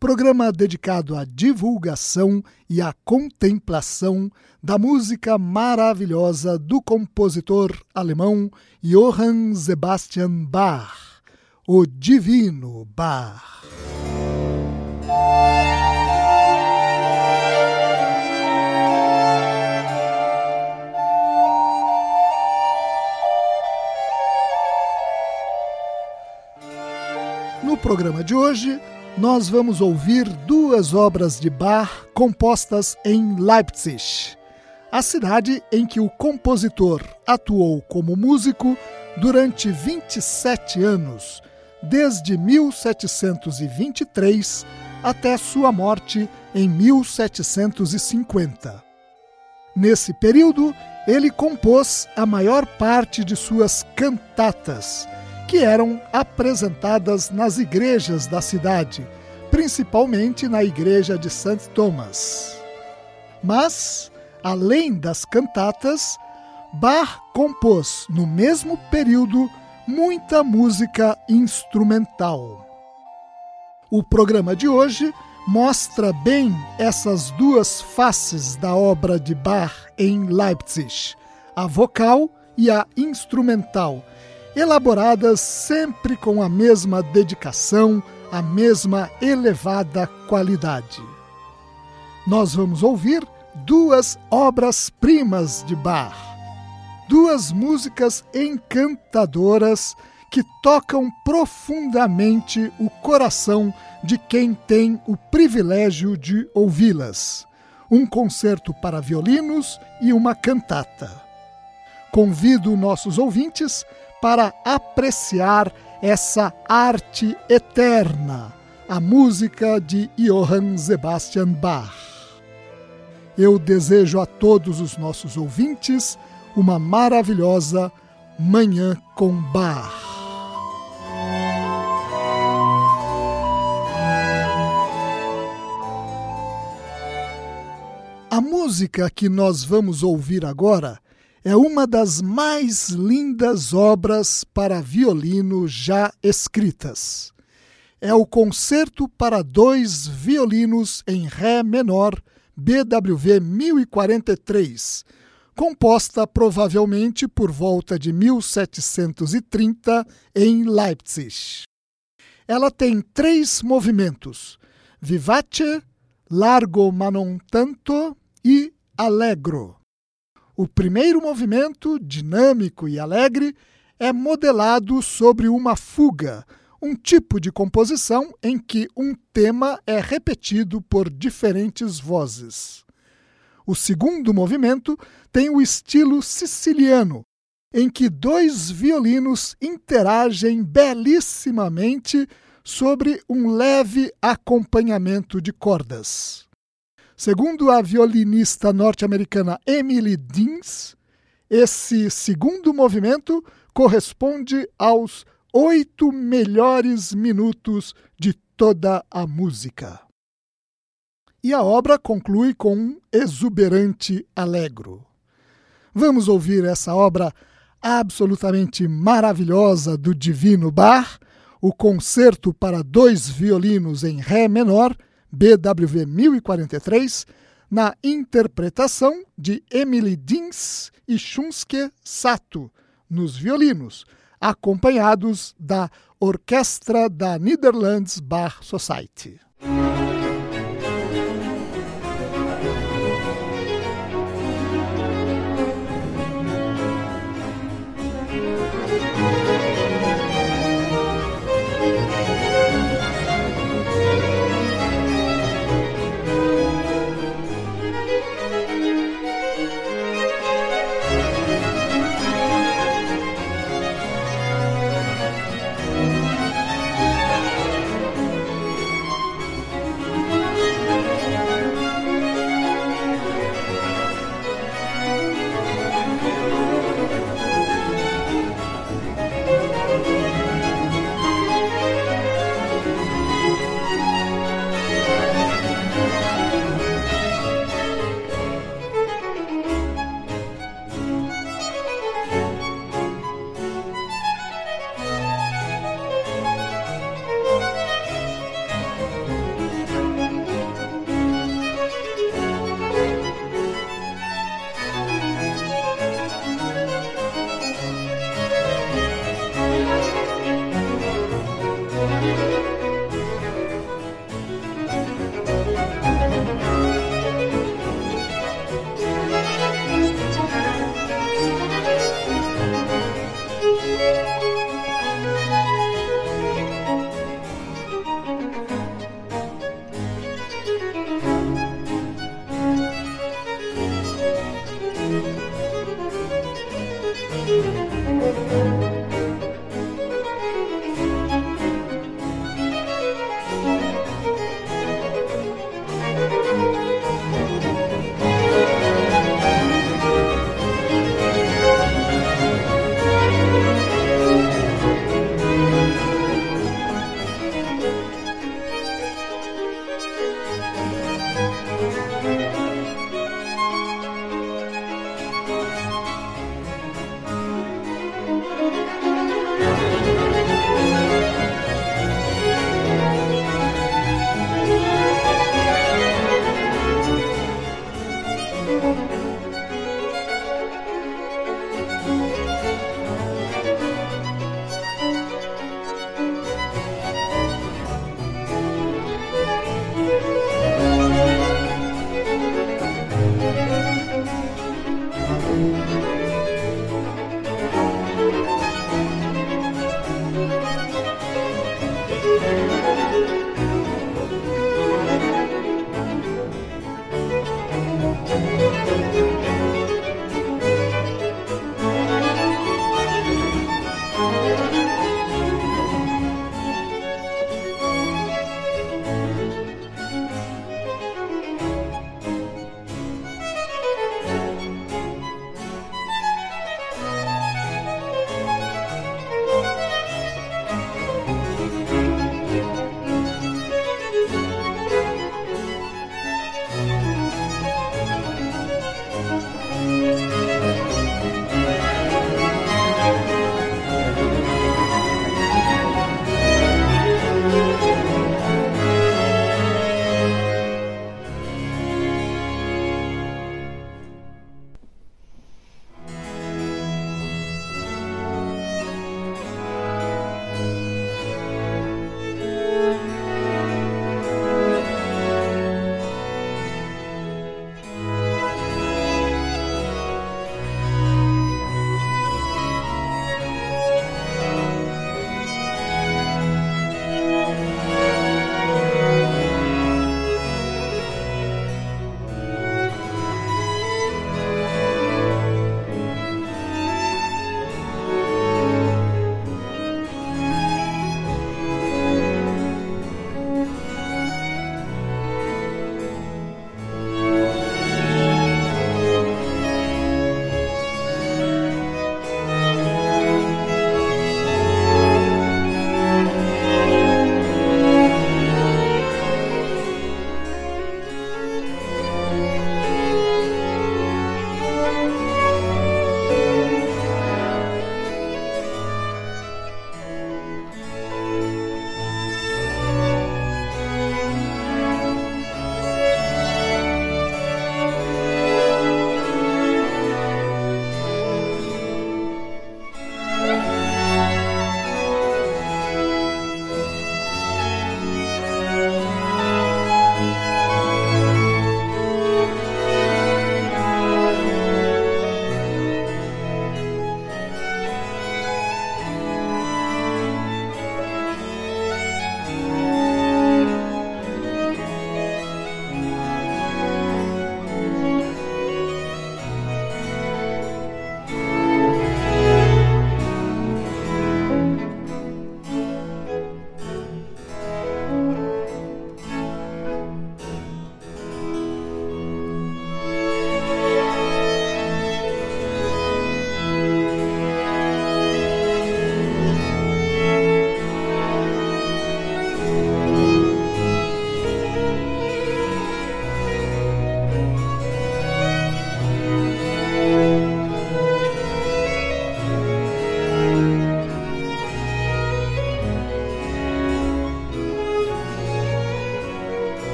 programa dedicado à divulgação e à contemplação da música maravilhosa do compositor alemão Johann Sebastian Bach, o Divino Bach. No programa de hoje, nós vamos ouvir duas obras de Bach compostas em Leipzig, a cidade em que o compositor atuou como músico durante 27 anos, desde 1723 até sua morte em 1750. Nesse período, ele compôs a maior parte de suas cantatas que eram apresentadas nas igrejas da cidade, principalmente na igreja de St. Thomas. Mas, além das cantatas, Bach compôs no mesmo período muita música instrumental. O programa de hoje mostra bem essas duas faces da obra de Bach em Leipzig, a vocal e a instrumental, elaboradas sempre com a mesma dedicação, a mesma elevada qualidade. Nós vamos ouvir duas obras-primas de Bach, duas músicas encantadoras que tocam profundamente o coração de quem tem o privilégio de ouvi-las. Um concerto para violinos e uma cantata. Convido nossos ouvintes para apreciar essa arte eterna, a música de Johann Sebastian Bach. Eu desejo a todos os nossos ouvintes uma maravilhosa Manhã com Bach. A música que nós vamos ouvir agora é uma das mais lindas obras para violino já escritas. É o Concerto para dois violinos em Ré menor, BWV 1043, composta provavelmente por volta de 1730 em Leipzig. Ela tem três movimentos: vivace, largo ma non tanto e allegro. O primeiro movimento, dinâmico e alegre, é modelado sobre uma fuga, um tipo de composição em que um tema é repetido por diferentes vozes. O segundo movimento tem o estilo siciliano, em que dois violinos interagem belíssimamente sobre um leve acompanhamento de cordas. Segundo a violinista norte-americana Emily Deans, esse segundo movimento corresponde aos oito melhores minutos de toda a música. E a obra conclui com um exuberante alegro. Vamos ouvir essa obra absolutamente maravilhosa do Divino Bach, o concerto para dois violinos em Ré menor BWV 1043, na interpretação de Emily Dins e Shunsuke Sato nos violinos, acompanhados da Orquestra da Netherlands Bar Society.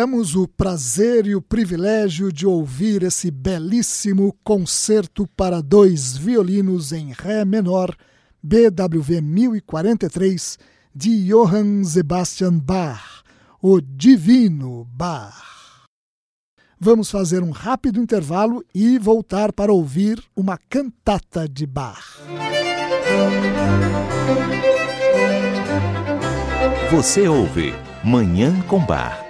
Tivemos o prazer e o privilégio de ouvir esse belíssimo concerto para dois violinos em Ré menor, BWV 1043, de Johann Sebastian Bach, o Divino Bach. Vamos fazer um rápido intervalo e voltar para ouvir uma cantata de Bach. Você ouve Manhã com Bar.